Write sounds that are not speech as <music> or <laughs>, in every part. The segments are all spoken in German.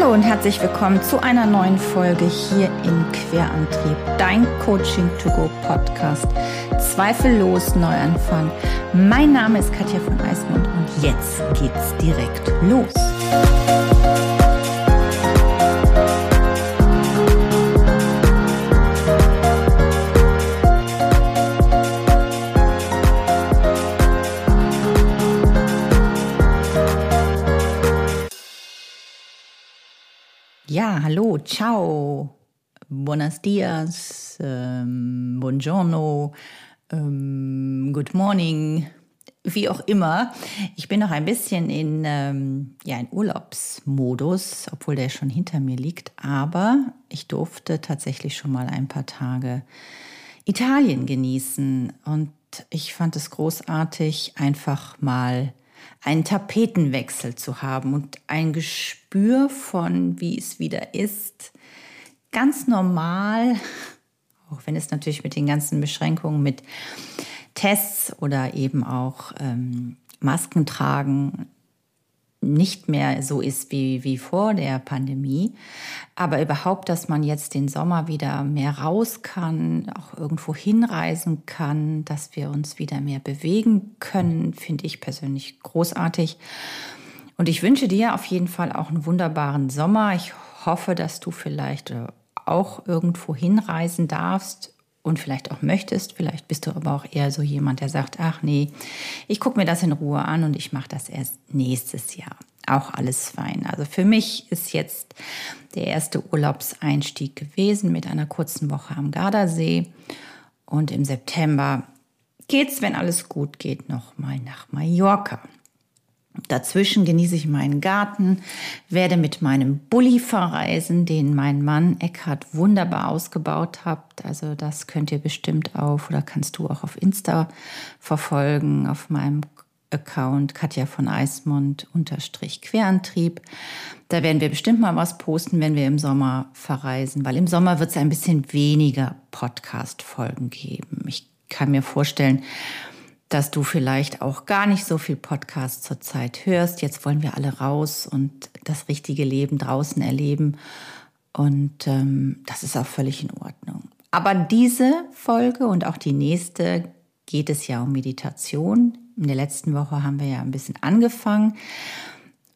Hallo und herzlich willkommen zu einer neuen Folge hier in Querantrieb, dein Coaching to Go Podcast. Zweifellos Neuanfang. Mein Name ist Katja von Eismund und jetzt geht's direkt los. Ciao, buenos dias, ähm, buongiorno, ähm, good morning, wie auch immer. Ich bin noch ein bisschen in, ähm, ja, in Urlaubsmodus, obwohl der schon hinter mir liegt, aber ich durfte tatsächlich schon mal ein paar Tage Italien genießen. Und ich fand es großartig, einfach mal einen Tapetenwechsel zu haben und ein Gespür von, wie es wieder ist, ganz normal, auch wenn es natürlich mit den ganzen Beschränkungen, mit Tests oder eben auch ähm, Masken tragen nicht mehr so ist wie, wie vor der Pandemie. Aber überhaupt, dass man jetzt den Sommer wieder mehr raus kann, auch irgendwo hinreisen kann, dass wir uns wieder mehr bewegen können, finde ich persönlich großartig. Und ich wünsche dir auf jeden Fall auch einen wunderbaren Sommer. Ich hoffe, dass du vielleicht äh, auch irgendwo hinreisen darfst und vielleicht auch möchtest. Vielleicht bist du aber auch eher so jemand, der sagt, ach nee, ich gucke mir das in Ruhe an und ich mache das erst nächstes Jahr. Auch alles fein. Also für mich ist jetzt der erste Urlaubseinstieg gewesen mit einer kurzen Woche am Gardasee. Und im September geht's, wenn alles gut geht, nochmal nach Mallorca. Dazwischen genieße ich meinen Garten, werde mit meinem Bulli verreisen, den mein Mann Eckhard wunderbar ausgebaut hat. Also das könnt ihr bestimmt auf oder kannst du auch auf Insta verfolgen, auf meinem Account Katja von Eismund unterstrich Querantrieb. Da werden wir bestimmt mal was posten, wenn wir im Sommer verreisen, weil im Sommer wird es ein bisschen weniger Podcast-Folgen geben. Ich kann mir vorstellen, dass du vielleicht auch gar nicht so viel Podcast zurzeit hörst. Jetzt wollen wir alle raus und das richtige Leben draußen erleben. Und ähm, das ist auch völlig in Ordnung. Aber diese Folge und auch die nächste geht es ja um Meditation. In der letzten Woche haben wir ja ein bisschen angefangen.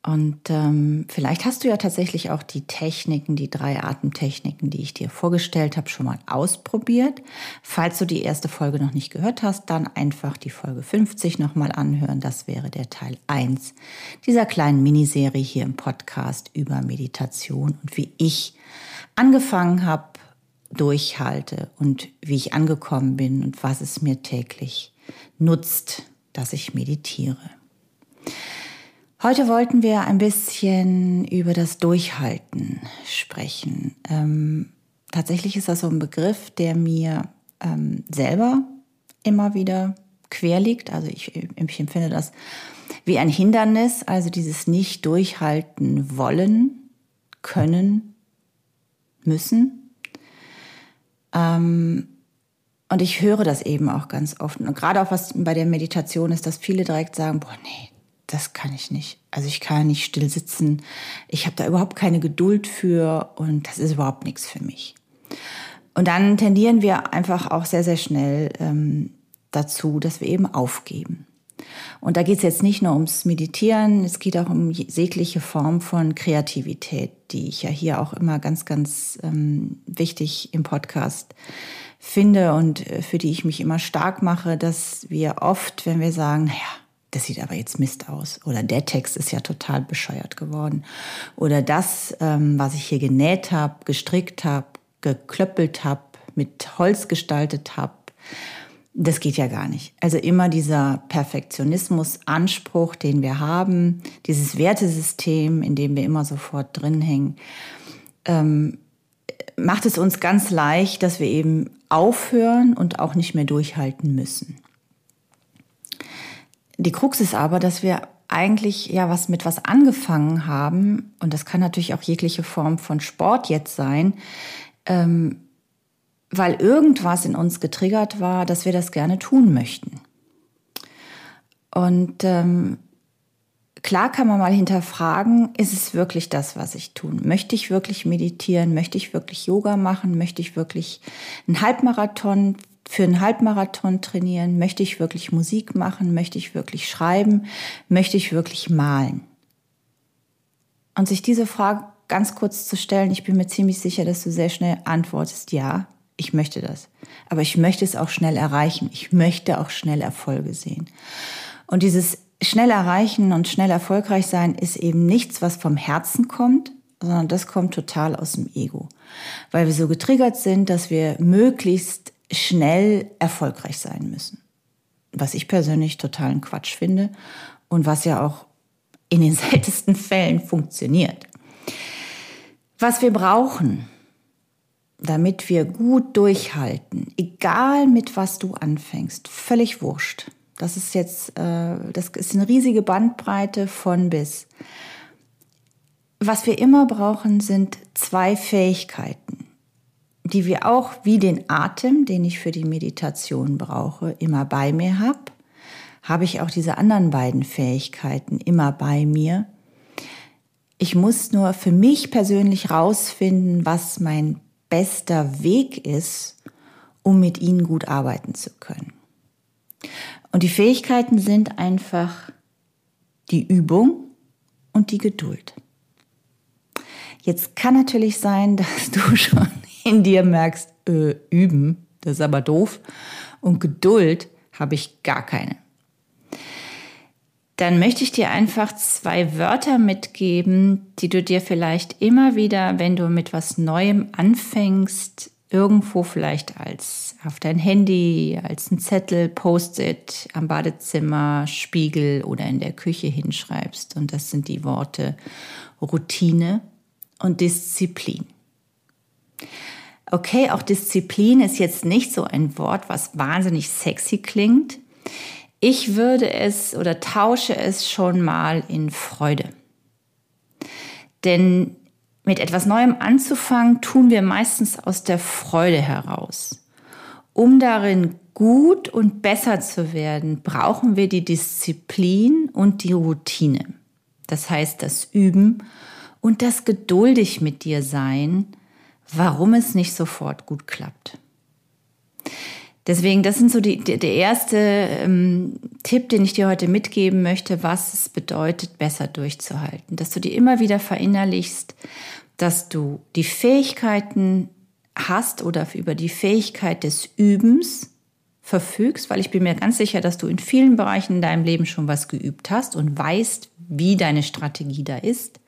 Und ähm, vielleicht hast du ja tatsächlich auch die Techniken, die drei Atemtechniken, die ich dir vorgestellt habe, schon mal ausprobiert. Falls du die erste Folge noch nicht gehört hast, dann einfach die Folge 50 nochmal anhören. Das wäre der Teil 1 dieser kleinen Miniserie hier im Podcast über Meditation und wie ich angefangen habe, durchhalte und wie ich angekommen bin und was es mir täglich nutzt, dass ich meditiere. Heute wollten wir ein bisschen über das Durchhalten sprechen. Ähm, tatsächlich ist das so ein Begriff, der mir ähm, selber immer wieder quer liegt. Also ich, ich empfinde das wie ein Hindernis, also dieses nicht durchhalten wollen, können, müssen. Ähm, und ich höre das eben auch ganz oft. Und gerade auch was bei der Meditation ist, dass viele direkt sagen, boah, nee, das kann ich nicht. Also ich kann nicht still sitzen. Ich habe da überhaupt keine Geduld für und das ist überhaupt nichts für mich. Und dann tendieren wir einfach auch sehr, sehr schnell ähm, dazu, dass wir eben aufgeben. Und da geht es jetzt nicht nur ums Meditieren, es geht auch um jegliche Form von Kreativität, die ich ja hier auch immer ganz, ganz ähm, wichtig im Podcast finde und äh, für die ich mich immer stark mache, dass wir oft, wenn wir sagen, naja, das sieht aber jetzt Mist aus. Oder der Text ist ja total bescheuert geworden. Oder das, ähm, was ich hier genäht habe, gestrickt habe, geklöppelt habe, mit Holz gestaltet habe, das geht ja gar nicht. Also immer dieser Perfektionismus-Anspruch, den wir haben, dieses Wertesystem, in dem wir immer sofort drin hängen, ähm, macht es uns ganz leicht, dass wir eben aufhören und auch nicht mehr durchhalten müssen. Die Krux ist aber, dass wir eigentlich ja was mit was angefangen haben, und das kann natürlich auch jegliche Form von Sport jetzt sein, ähm, weil irgendwas in uns getriggert war, dass wir das gerne tun möchten. Und ähm, klar kann man mal hinterfragen, ist es wirklich das, was ich tun? Möchte ich wirklich meditieren? Möchte ich wirklich Yoga machen? Möchte ich wirklich einen Halbmarathon für einen Halbmarathon trainieren? Möchte ich wirklich Musik machen? Möchte ich wirklich schreiben? Möchte ich wirklich malen? Und sich diese Frage ganz kurz zu stellen, ich bin mir ziemlich sicher, dass du sehr schnell antwortest, ja, ich möchte das. Aber ich möchte es auch schnell erreichen. Ich möchte auch schnell Erfolge sehen. Und dieses schnell erreichen und schnell erfolgreich sein ist eben nichts, was vom Herzen kommt, sondern das kommt total aus dem Ego. Weil wir so getriggert sind, dass wir möglichst schnell erfolgreich sein müssen. Was ich persönlich totalen Quatsch finde und was ja auch in den <laughs> seltensten Fällen funktioniert. Was wir brauchen, damit wir gut durchhalten, egal mit was du anfängst, völlig wurscht. Das ist jetzt, äh, das ist eine riesige Bandbreite von bis. Was wir immer brauchen, sind zwei Fähigkeiten die wir auch wie den Atem, den ich für die Meditation brauche, immer bei mir habe, habe ich auch diese anderen beiden Fähigkeiten immer bei mir. Ich muss nur für mich persönlich rausfinden, was mein bester Weg ist, um mit ihnen gut arbeiten zu können. Und die Fähigkeiten sind einfach die Übung und die Geduld. Jetzt kann natürlich sein, <laughs> dass du schon in dir merkst, äh, üben, das ist aber doof. Und Geduld habe ich gar keine. Dann möchte ich dir einfach zwei Wörter mitgeben, die du dir vielleicht immer wieder, wenn du mit was Neuem anfängst, irgendwo vielleicht als auf dein Handy, als ein Zettel, Post-it am Badezimmer, Spiegel oder in der Küche hinschreibst. Und das sind die Worte Routine und Disziplin. Okay, auch Disziplin ist jetzt nicht so ein Wort, was wahnsinnig sexy klingt. Ich würde es oder tausche es schon mal in Freude. Denn mit etwas Neuem anzufangen, tun wir meistens aus der Freude heraus. Um darin gut und besser zu werden, brauchen wir die Disziplin und die Routine. Das heißt, das Üben und das geduldig mit dir sein, warum es nicht sofort gut klappt. Deswegen, das sind so die, der erste ähm, Tipp, den ich dir heute mitgeben möchte, was es bedeutet, besser durchzuhalten. Dass du dir immer wieder verinnerlichst, dass du die Fähigkeiten hast oder über die Fähigkeit des Übens verfügst, weil ich bin mir ganz sicher, dass du in vielen Bereichen in deinem Leben schon was geübt hast und weißt, wie deine Strategie da ist.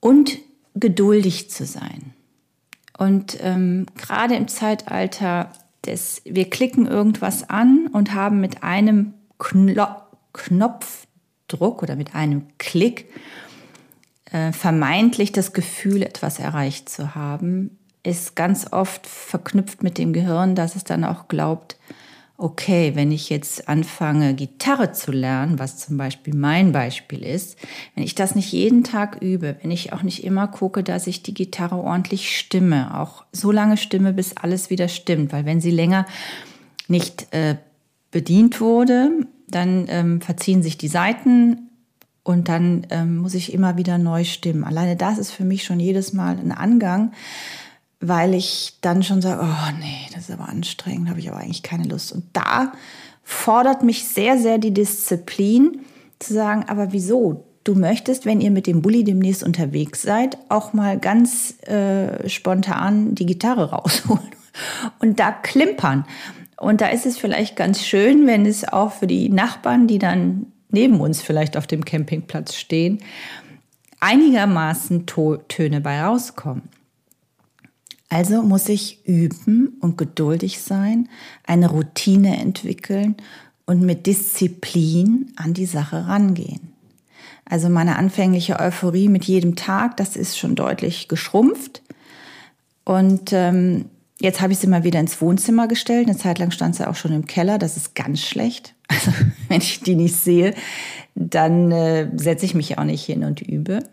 Und geduldig zu sein. Und ähm, gerade im Zeitalter des, wir klicken irgendwas an und haben mit einem Kno Knopfdruck oder mit einem Klick äh, vermeintlich das Gefühl, etwas erreicht zu haben, ist ganz oft verknüpft mit dem Gehirn, dass es dann auch glaubt, okay, wenn ich jetzt anfange, Gitarre zu lernen, was zum Beispiel mein Beispiel ist, wenn ich das nicht jeden Tag übe, wenn ich auch nicht immer gucke, dass ich die Gitarre ordentlich stimme, auch so lange stimme, bis alles wieder stimmt, weil wenn sie länger nicht äh, bedient wurde, dann ähm, verziehen sich die Seiten und dann ähm, muss ich immer wieder neu stimmen. Alleine das ist für mich schon jedes Mal ein Angang, weil ich dann schon sage, oh nee, das ist aber anstrengend, habe ich aber eigentlich keine Lust. Und da fordert mich sehr, sehr die Disziplin zu sagen, aber wieso? Du möchtest, wenn ihr mit dem Bulli demnächst unterwegs seid, auch mal ganz äh, spontan die Gitarre <laughs> rausholen und da klimpern. Und da ist es vielleicht ganz schön, wenn es auch für die Nachbarn, die dann neben uns vielleicht auf dem Campingplatz stehen, einigermaßen Töne bei rauskommen. Also muss ich üben und geduldig sein, eine Routine entwickeln und mit Disziplin an die Sache rangehen. Also meine anfängliche Euphorie mit jedem Tag, das ist schon deutlich geschrumpft. Und ähm, jetzt habe ich sie mal wieder ins Wohnzimmer gestellt. Eine Zeit lang stand sie auch schon im Keller. Das ist ganz schlecht. <laughs> Also wenn ich die nicht sehe, dann äh, setze ich mich auch nicht hin und übe.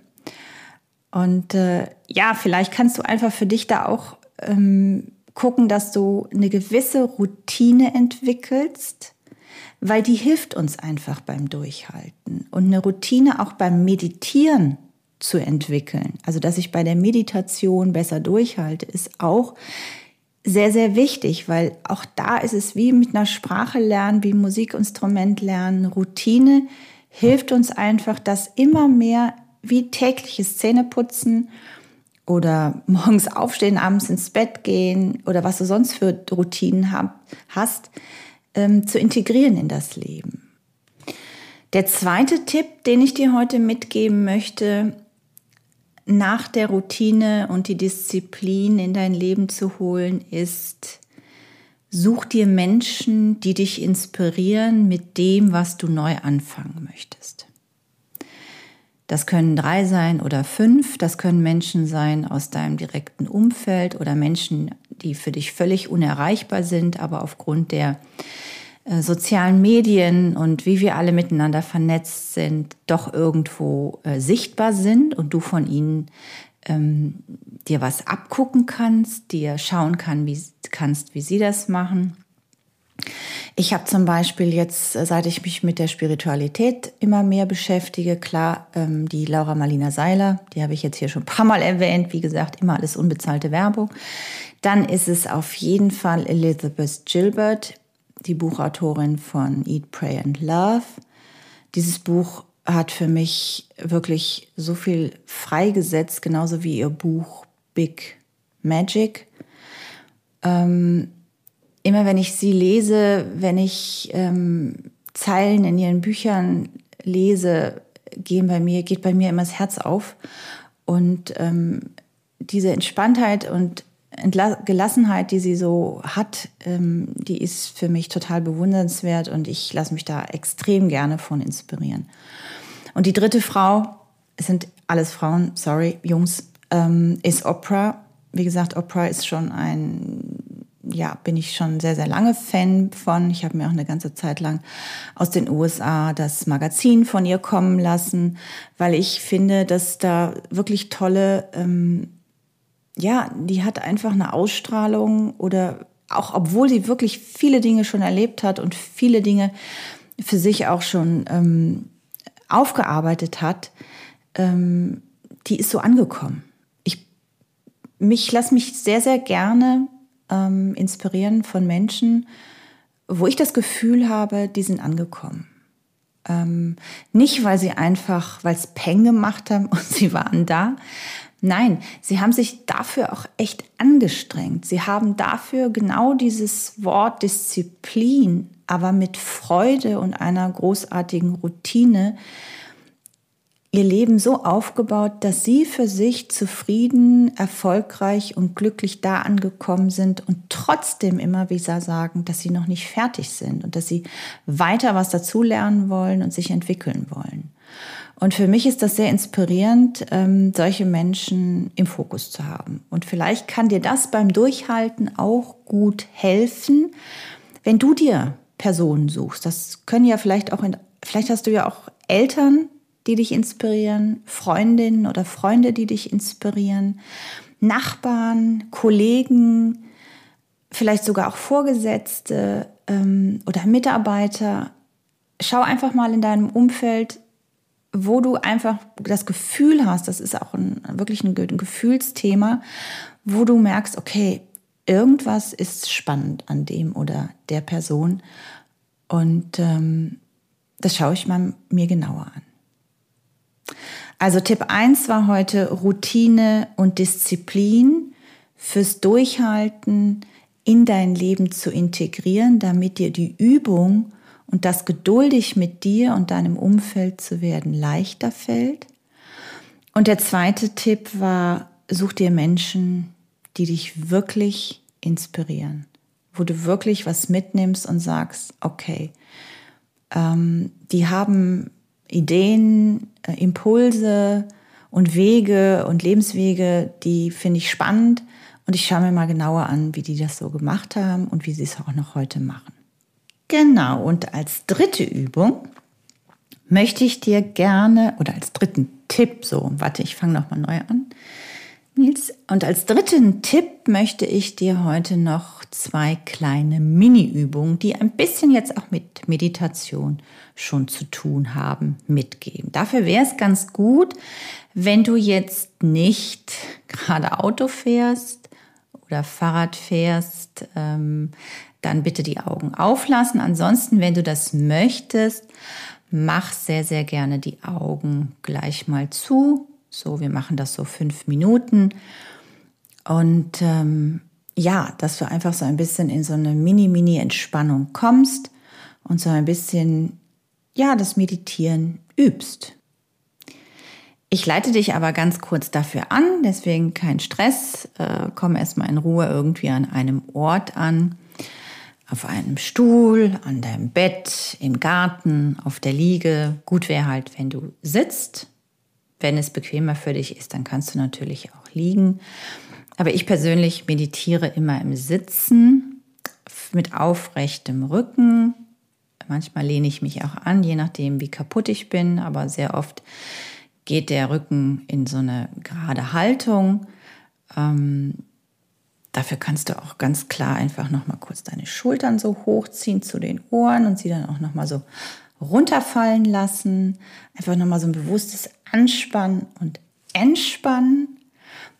Und äh, ja, vielleicht kannst du einfach für dich da auch ähm, gucken, dass du eine gewisse Routine entwickelst, weil die hilft uns einfach beim Durchhalten. Und eine Routine auch beim Meditieren zu entwickeln, also dass ich bei der Meditation besser durchhalte, ist auch sehr, sehr wichtig, weil auch da ist es wie mit einer Sprache lernen, wie Musikinstrument lernen. Routine hilft uns einfach, dass immer mehr wie tägliches Zähneputzen oder <laughs> morgens aufstehen, abends ins Bett gehen oder was du sonst für Routinen hast, ähm, zu integrieren in das Leben. Der zweite Tipp, den ich dir heute mitgeben möchte, nach der Routine und die Disziplin in dein Leben zu holen, ist, such dir Menschen, die dich inspirieren mit dem, was du neu anfangen möchtest. Das können drei sein oder fünf, das können Menschen sein aus deinem direkten Umfeld oder Menschen, die für dich völlig unerreichbar sind, aber aufgrund der äh, sozialen Medien und wie wir alle miteinander vernetzt sind, doch irgendwo äh, sichtbar sind und du von ihnen ähm, dir was abgucken kannst, dir schauen kann, wie, kannst, wie sie das machen. Ich habe zum Beispiel jetzt, äh, seit ich mich mit der Spiritualität immer mehr beschäftige, klar, ähm, die Laura Marlina Seiler, die habe ich jetzt hier schon ein paar Mal erwähnt, wie gesagt, immer alles unbezahlte Werbung. Dann ist es auf jeden Fall Elizabeth Gilbert, die Buchautorin von Eat, Pray and Love. Dieses Buch hat für mich wirklich so viel freigesetzt, genauso wie ihr Buch Big Magic. Ähm, immer wenn ich sie lese, wenn ich ähm, Zeilen in ihren Büchern lese, gehen bei mir, geht bei mir immer das Herz auf. Und ähm, diese Entspanntheit und Gelassenheit, die sie so hat, ähm, die ist für mich total bewundernswert und ich lasse mich da extrem gerne von inspirieren. Und die dritte Frau, es sind alles Frauen, sorry, Jungs, ähm, ist Oprah. Wie gesagt, Oprah ist schon ein, ja, bin ich schon sehr, sehr lange Fan von. Ich habe mir auch eine ganze Zeit lang aus den USA das Magazin von ihr kommen lassen, weil ich finde, dass da wirklich tolle ähm, ja, die hat einfach eine Ausstrahlung oder auch obwohl sie wirklich viele Dinge schon erlebt hat und viele Dinge für sich auch schon ähm, aufgearbeitet hat, ähm, die ist so angekommen. Ich mich lasse mich sehr sehr gerne ähm, inspirieren von Menschen, wo ich das Gefühl habe, die sind angekommen. Ähm, nicht, weil sie einfach, weil es Peng gemacht haben <laughs> und sie waren da, Nein, sie haben sich dafür auch echt angestrengt. Sie haben dafür genau dieses Wort Disziplin, aber mit Freude und einer großartigen Routine ihr Leben so aufgebaut, dass sie für sich zufrieden, erfolgreich und glücklich da angekommen sind und trotzdem immer wieder sagen, dass sie noch nicht fertig sind und dass sie weiter was dazulernen wollen und sich entwickeln wollen. Und für mich ist das sehr inspirierend, ähm, solche Menschen im Fokus zu haben. Und vielleicht kann dir das beim Durchhalten auch gut helfen, wenn du dir Personen suchst. Das können ja vielleicht auch, in, vielleicht hast du ja auch Eltern, die dich inspirieren, Freundinnen oder Freunde, die dich inspirieren, Nachbarn, Kollegen, vielleicht sogar auch Vorgesetzte ähm, oder Mitarbeiter. Schau einfach mal in deinem Umfeld, wo du einfach das Gefühl hast, das ist auch ein, wirklich ein, Gefühlsthema, wo du merkst, okay, irgendwas ist spannend an dem oder der Person und ähm, das schaue ich mal mir genauer an. Also Tipp 1 war heute Routine und Disziplin fürs Durchhalten in dein Leben zu integrieren, damit dir die Übung und das geduldig mit dir und deinem Umfeld zu werden leichter fällt. Und der zweite Tipp war, such dir Menschen, die dich wirklich inspirieren, wo du wirklich was mitnimmst und sagst, okay, ähm, die haben Ideen, äh, Impulse und Wege und Lebenswege, die finde ich spannend und ich schaue mir mal genauer an, wie die das so gemacht haben und wie sie es auch noch heute machen. Genau, und als dritte Übung möchte ich dir gerne, oder als dritten Tipp, so, warte, ich fange nochmal neu an, Nils, und als dritten Tipp möchte ich dir heute noch zwei kleine Mini-Übungen, die ein bisschen jetzt auch mit Meditation schon zu tun haben, mitgeben. Dafür wäre es ganz gut, wenn du jetzt nicht gerade Auto fährst oder Fahrrad fährst, ähm, dann bitte die Augen auflassen. Ansonsten, wenn du das möchtest, mach sehr, sehr gerne die Augen gleich mal zu. So, wir machen das so fünf Minuten. Und ähm, ja, dass du einfach so ein bisschen in so eine Mini-Mini-Entspannung kommst und so ein bisschen, ja, das Meditieren übst. Ich leite dich aber ganz kurz dafür an, deswegen kein Stress. Äh, komm erstmal in Ruhe irgendwie an einem Ort an auf einem Stuhl, an deinem Bett, im Garten, auf der Liege. Gut wäre halt, wenn du sitzt. Wenn es bequemer für dich ist, dann kannst du natürlich auch liegen. Aber ich persönlich meditiere immer im Sitzen mit aufrechtem Rücken. Manchmal lehne ich mich auch an, je nachdem, wie kaputt ich bin. Aber sehr oft geht der Rücken in so eine gerade Haltung. Ähm, Dafür kannst du auch ganz klar einfach noch mal kurz deine Schultern so hochziehen zu den Ohren und sie dann auch noch mal so runterfallen lassen. Einfach noch mal so ein bewusstes Anspannen und Entspannen.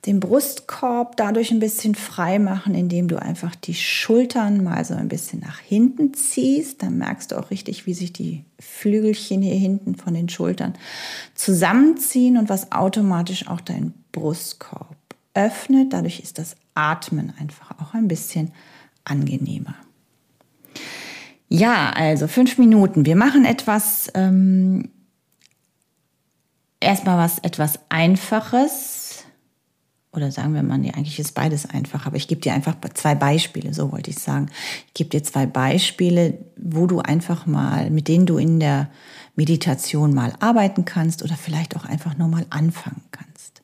Den Brustkorb dadurch ein bisschen frei machen, indem du einfach die Schultern mal so ein bisschen nach hinten ziehst. Dann merkst du auch richtig, wie sich die Flügelchen hier hinten von den Schultern zusammenziehen und was automatisch auch deinen Brustkorb öffnet. Dadurch ist das Atmen einfach auch ein bisschen angenehmer. Ja, also fünf Minuten. Wir machen etwas, ähm, erstmal was etwas Einfaches. Oder sagen wir mal, nee, eigentlich ist beides einfach, aber ich gebe dir einfach zwei Beispiele, so wollte ich sagen. Ich gebe dir zwei Beispiele, wo du einfach mal, mit denen du in der Meditation mal arbeiten kannst oder vielleicht auch einfach nur mal anfangen kannst.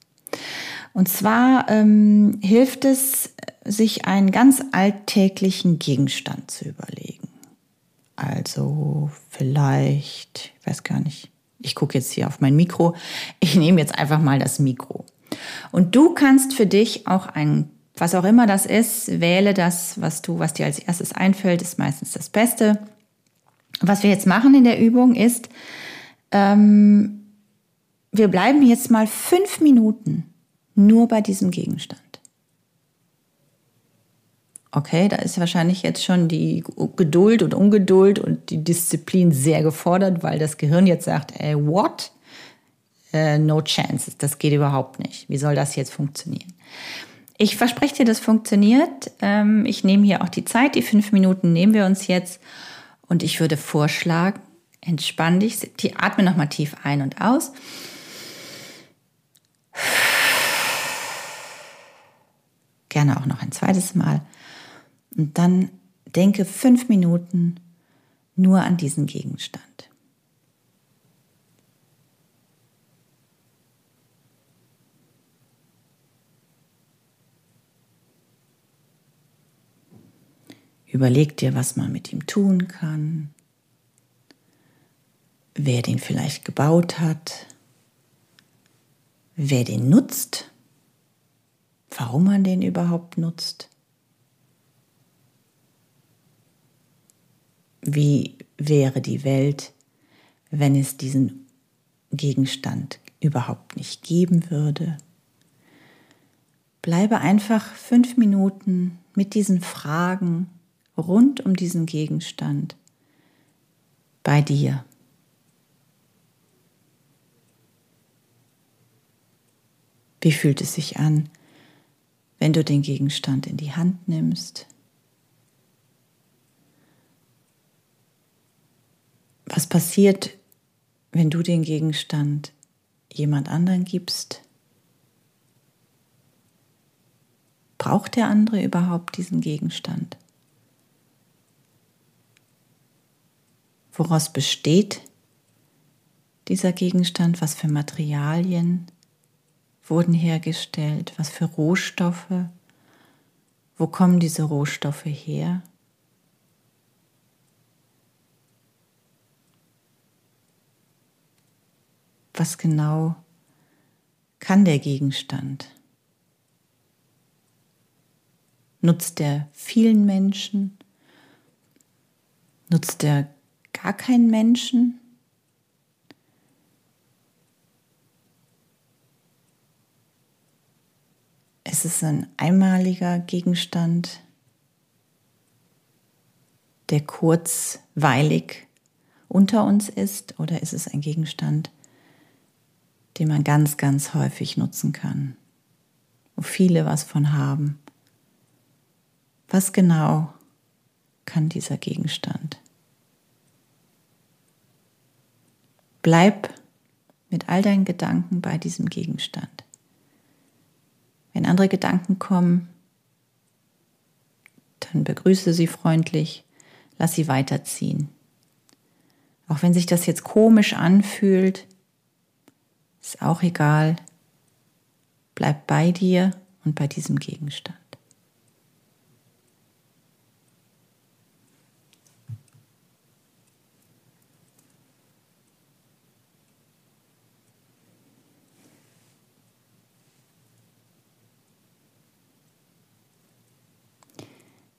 Und zwar ähm, hilft es, sich einen ganz alltäglichen Gegenstand zu überlegen. Also vielleicht, ich weiß gar nicht, ich gucke jetzt hier auf mein Mikro, ich nehme jetzt einfach mal das Mikro. Und du kannst für dich auch ein, was auch immer das ist, wähle das, was du, was dir als erstes einfällt, ist meistens das Beste. Was wir jetzt machen in der Übung ist, ähm, wir bleiben jetzt mal fünf Minuten nur bei diesem Gegenstand. Okay, da ist wahrscheinlich jetzt schon die Geduld und Ungeduld und die Disziplin sehr gefordert, weil das Gehirn jetzt sagt, ey, what? Uh, no chance, das geht überhaupt nicht. Wie soll das jetzt funktionieren? Ich verspreche dir, das funktioniert. Ähm, ich nehme hier auch die Zeit, die fünf Minuten nehmen wir uns jetzt. Und ich würde vorschlagen, entspann dich, die atme nochmal tief ein und aus. Gerne auch noch ein zweites Mal. Und dann denke fünf Minuten nur an diesen Gegenstand. Überleg dir, was man mit ihm tun kann, wer den vielleicht gebaut hat, wer den nutzt warum man den überhaupt nutzt. Wie wäre die Welt, wenn es diesen Gegenstand überhaupt nicht geben würde? Bleibe einfach fünf Minuten mit diesen Fragen rund um diesen Gegenstand bei dir. Wie fühlt es sich an, wenn du den Gegenstand in die Hand nimmst. Was passiert, wenn du den Gegenstand jemand anderen gibst? Braucht der andere überhaupt diesen Gegenstand? Woraus besteht dieser Gegenstand? Was für Materialien? wurden hergestellt? Was für Rohstoffe? Wo kommen diese Rohstoffe her? Was genau kann der Gegenstand? Nutzt der vielen Menschen? Nutzt der gar keinen Menschen? Ist es ein einmaliger Gegenstand, der kurzweilig unter uns ist, oder ist es ein Gegenstand, den man ganz, ganz häufig nutzen kann, wo viele was von haben? Was genau kann dieser Gegenstand? Bleib mit all deinen Gedanken bei diesem Gegenstand. Wenn andere Gedanken kommen, dann begrüße sie freundlich, lass sie weiterziehen. Auch wenn sich das jetzt komisch anfühlt, ist auch egal. Bleib bei dir und bei diesem Gegenstand.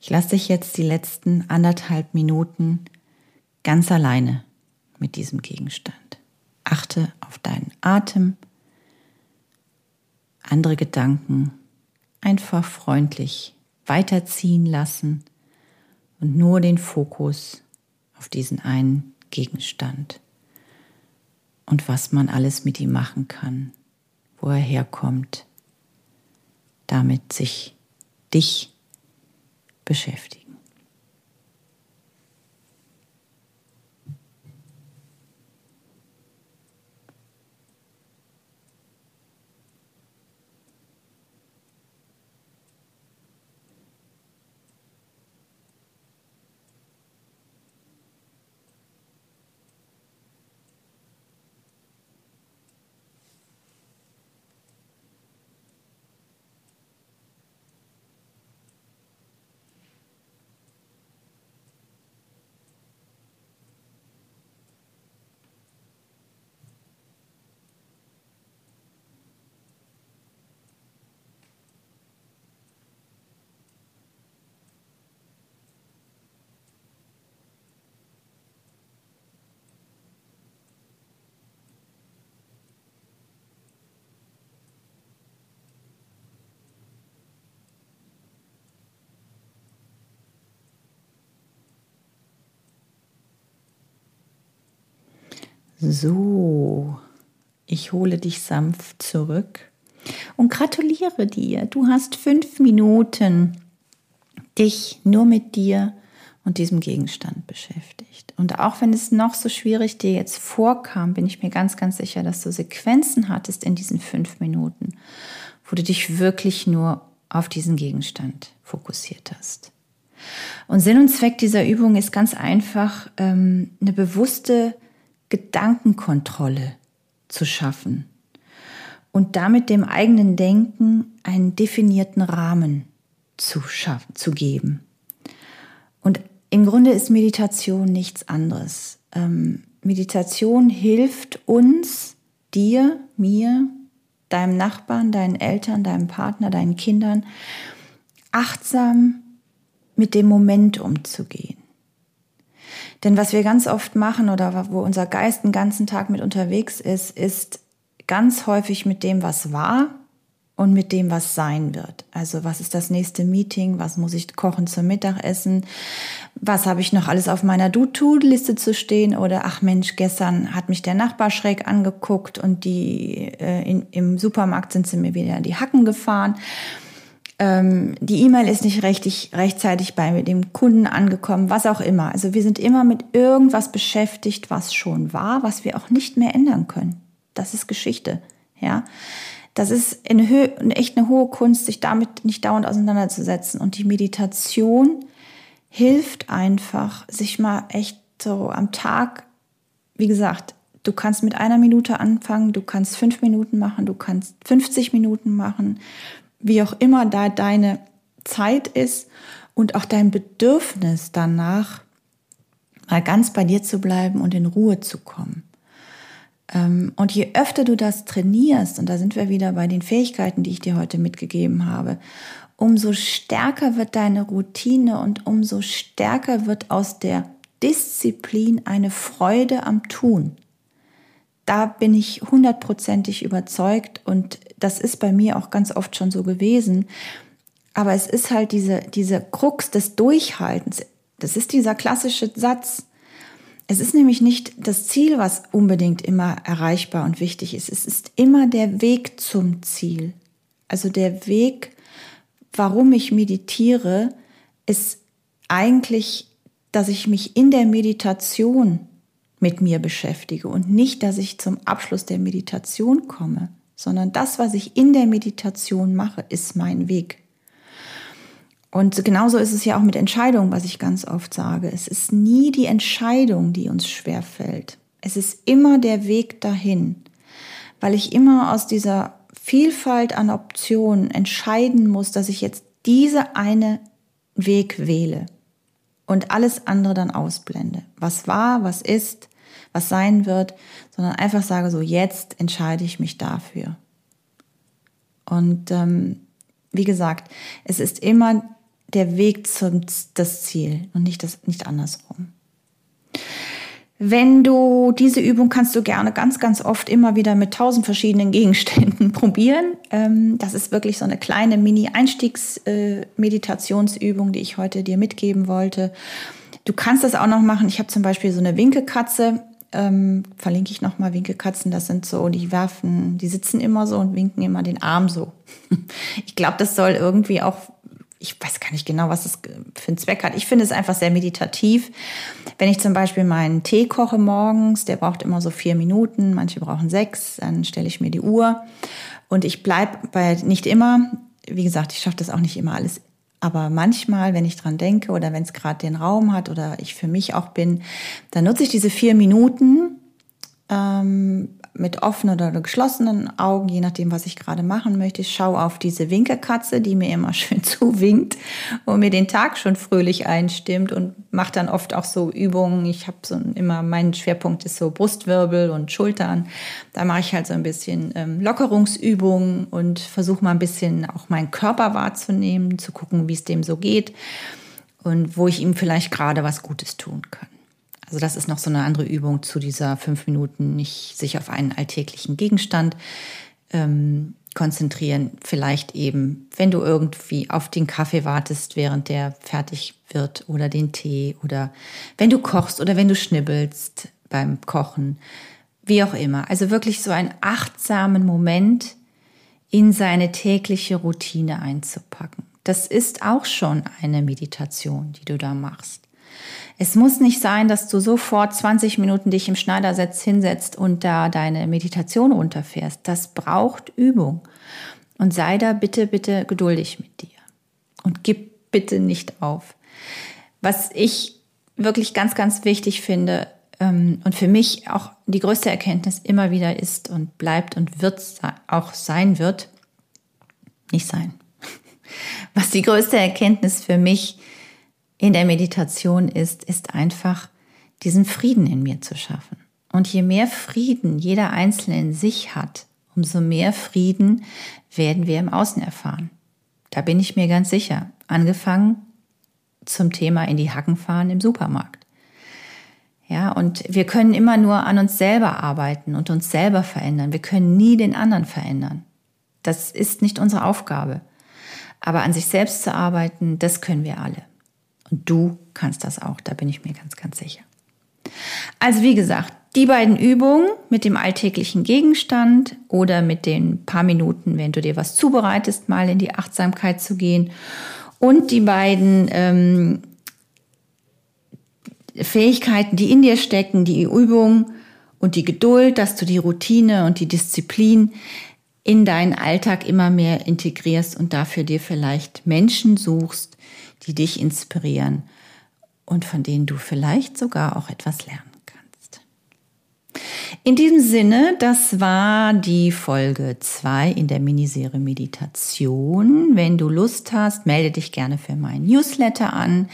Ich lasse dich jetzt die letzten anderthalb Minuten ganz alleine mit diesem Gegenstand. Achte auf deinen Atem, andere Gedanken einfach freundlich weiterziehen lassen und nur den Fokus auf diesen einen Gegenstand und was man alles mit ihm machen kann, wo er herkommt, damit sich dich beschäftigen. So, ich hole dich sanft zurück und gratuliere dir. Du hast fünf Minuten dich nur mit dir und diesem Gegenstand beschäftigt. Und auch wenn es noch so schwierig dir jetzt vorkam, bin ich mir ganz, ganz sicher, dass du Sequenzen hattest in diesen fünf Minuten, wo du dich wirklich nur auf diesen Gegenstand fokussiert hast. Und Sinn und Zweck dieser Übung ist ganz einfach ähm, eine bewusste Gedankenkontrolle zu schaffen und damit dem eigenen Denken einen definierten Rahmen zu schaffen, zu geben. Und im Grunde ist Meditation nichts anderes. Ähm, Meditation hilft uns, dir, mir, deinem Nachbarn, deinen Eltern, deinem Partner, deinen Kindern, achtsam mit dem Moment umzugehen. Denn was wir ganz oft machen oder wo unser Geist den ganzen Tag mit unterwegs ist, ist ganz häufig mit dem, was war und mit dem, was sein wird. Also was ist das nächste Meeting? Was muss ich kochen zum Mittagessen? Was habe ich noch alles auf meiner Do-To-Liste zu stehen? Oder ach Mensch, gestern hat mich der Nachbar schräg angeguckt und die äh, in, im Supermarkt sind sie mir wieder in die Hacken gefahren ähm, die E-Mail ist nicht richtig, rechtzeitig bei dem Kunden angekommen, was auch immer. Also wir sind immer mit irgendwas beschäftigt, was schon war, was wir auch nicht mehr ändern können. Das ist Geschichte, ja. Das ist in Hö echt eine hohe Kunst, sich damit nicht dauernd auseinanderzusetzen. Und die Meditation hilft einfach, sich mal echt so am Tag, wie gesagt, du kannst mit einer Minute anfangen, du kannst fünf Minuten machen, du kannst 50 Minuten machen, wie auch immer da deine Zeit ist und auch dein Bedürfnis danach, mal ganz bei dir zu bleiben und in Ruhe zu kommen. Ähm, und je öfter du das trainierst, und da sind wir wieder bei den Fähigkeiten, die ich dir heute mitgegeben habe, umso stärker wird deine Routine und umso stärker wird aus der Disziplin eine Freude am Tun. Da bin ich hundertprozentig überzeugt und das ist bei mir auch ganz oft schon so gewesen. Aber es ist halt diese, diese Krux des Durchhaltens. Das ist dieser klassische Satz. Es ist nämlich nicht das Ziel, was unbedingt immer erreichbar und wichtig ist. Es ist immer der Weg zum Ziel. Also der Weg, warum ich meditiere, ist eigentlich, dass ich mich in der Meditation mit mir beschäftige und nicht, dass ich zum Abschluss der Meditation komme, sondern das, was ich in der Meditation mache, ist mein Weg. Und genauso ist es ja auch mit Entscheidungen, was ich ganz oft sage. Es ist nie die Entscheidung, die uns schwer fällt. Es ist immer der Weg dahin, weil ich immer aus dieser Vielfalt an Optionen entscheiden muss, dass ich jetzt diese eine Weg wähle und alles andere dann ausblende. Was war, was ist, was sein wird, sondern einfach sage so, jetzt entscheide ich mich dafür. Und ähm, wie gesagt, es ist immer der Weg zum das Ziel und nicht, das, nicht andersrum. Wenn du diese Übung kannst du gerne ganz, ganz oft immer wieder mit tausend verschiedenen Gegenständen <laughs> probieren. Ähm, das ist wirklich so eine kleine Mini-Einstiegs-Meditationsübung, die ich heute dir mitgeben wollte. Du kannst das auch noch machen. Ich habe zum Beispiel so eine Winkekatze. Ähm, verlinke ich nochmal Winkekatzen. Das sind so, die werfen, die sitzen immer so und winken immer den Arm so. <laughs> Ich glaube, das soll irgendwie auch ich weiß gar nicht genau, was es für einen Zweck hat. Ich finde es einfach sehr meditativ. Wenn ich zum Beispiel meinen Tee koche morgens, der braucht immer so vier Minuten, manche brauchen sechs, dann stelle ich mir die Uhr und ich bleibe bei nicht immer, wie gesagt, ich schaffe das auch nicht immer alles aber manchmal, wenn ich dran denke oder wenn es gerade den Raum hat oder ich für mich auch bin, dann nutze ich diese vier Minuten ähm, mit offenen oder geschlossenen Augen, je nachdem, was ich gerade machen möchte. Ich schaue auf diese Winkelkatze, die mir immer <laughs> schön zuwinkt und mir den Tag schon fröhlich einstimmt und mache dann oft auch so Übungen. Ich habe so immer, mein Schwerpunkt ist so Brustwirbel und Schultern. Da mache ich halt so ein bisschen ähm, Lockerungsübungen und versuche mal ein bisschen auch meinen Körper wahrzunehmen, zu gucken, wie es dem so geht und wo ich ihm vielleicht gerade was Gutes tun kann. Also das ist noch so eine andere Übung zu dieser fünf Minuten, nicht sich auf einen alltäglichen Gegenstand ähm, konzentrieren. Vielleicht eben, wenn du irgendwie auf den Kaffee wartest, während der fertig wird oder den Tee oder wenn du kochst oder wenn du schnibbelst beim Kochen, wie auch immer. Also wirklich so einen achtsamen Moment in seine tägliche Routine einzupacken. Das ist auch schon eine Meditation, die du da machst. Es muss nicht sein, dass du sofort 20 Minuten dich im Schneidersitz hinsetzt und da deine Meditation runterfährst. Das braucht Übung. Und sei da bitte, bitte geduldig mit dir. Und gib bitte nicht auf. Was ich wirklich ganz, ganz wichtig finde ähm, und für mich auch die größte Erkenntnis immer wieder ist und bleibt und wird auch sein wird, nicht sein. <laughs> Was die größte Erkenntnis für mich ist, in der Meditation ist, ist einfach diesen Frieden in mir zu schaffen. Und je mehr Frieden jeder Einzelne in sich hat, umso mehr Frieden werden wir im Außen erfahren. Da bin ich mir ganz sicher. Angefangen zum Thema in die Hacken fahren im Supermarkt. Ja, und wir können immer nur an uns selber arbeiten und uns selber verändern. Wir können nie den anderen verändern. Das ist nicht unsere Aufgabe. Aber an sich selbst zu arbeiten, das können wir alle. Und du kannst das auch, da bin ich mir ganz, ganz sicher. Also wie gesagt, die beiden Übungen mit dem alltäglichen Gegenstand oder mit den paar Minuten, wenn du dir was zubereitest, mal in die Achtsamkeit zu gehen und die beiden ähm, Fähigkeiten, die in dir stecken, die Übung und die Geduld, dass du die Routine und die Disziplin in deinen Alltag immer mehr integrierst und dafür dir vielleicht Menschen suchst, die dich inspirieren und von denen du vielleicht sogar auch etwas lernen kannst. In diesem Sinne, das war die Folge 2 in der Miniserie Meditation. Wenn du Lust hast, melde dich gerne für meinen Newsletter an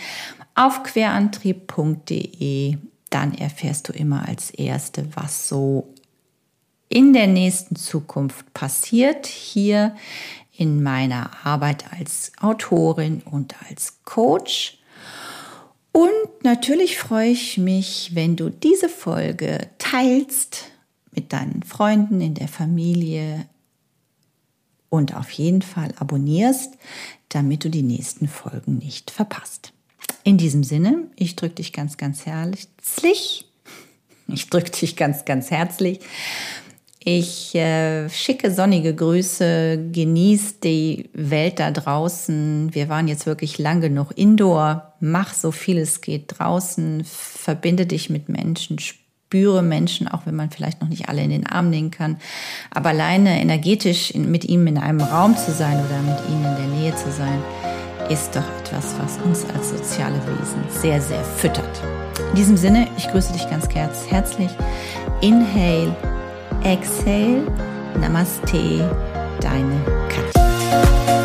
auf querantrieb.de. Dann erfährst du immer als Erste, was so in der nächsten Zukunft passiert hier in meiner Arbeit als Autorin und als Coach. Und natürlich freue ich mich, wenn du diese Folge teilst mit deinen Freunden in der Familie und auf jeden Fall abonnierst, damit du die nächsten Folgen nicht verpasst. In diesem Sinne, ich drücke dich ganz, ganz herzlich. <laughs> Ich drücke dich ganz, ganz herzlich. Ich äh, schicke sonnige Grüße, genieß die Welt da draußen. Wir waren jetzt wirklich lang genug indoor. Mach so viel es geht draußen. Verbinde dich mit Menschen, spüre Menschen, auch wenn man vielleicht noch nicht alle in den Arm nehmen kann. Aber alleine energetisch mit ihm in einem Raum zu sein oder mit ihm in der Nähe zu sein, ist doch etwas, was uns als soziale Wesen sehr, sehr füttert. In diesem Sinne, ich grüße dich ganz herzlich. Inhale, exhale, Namaste, deine Kathi.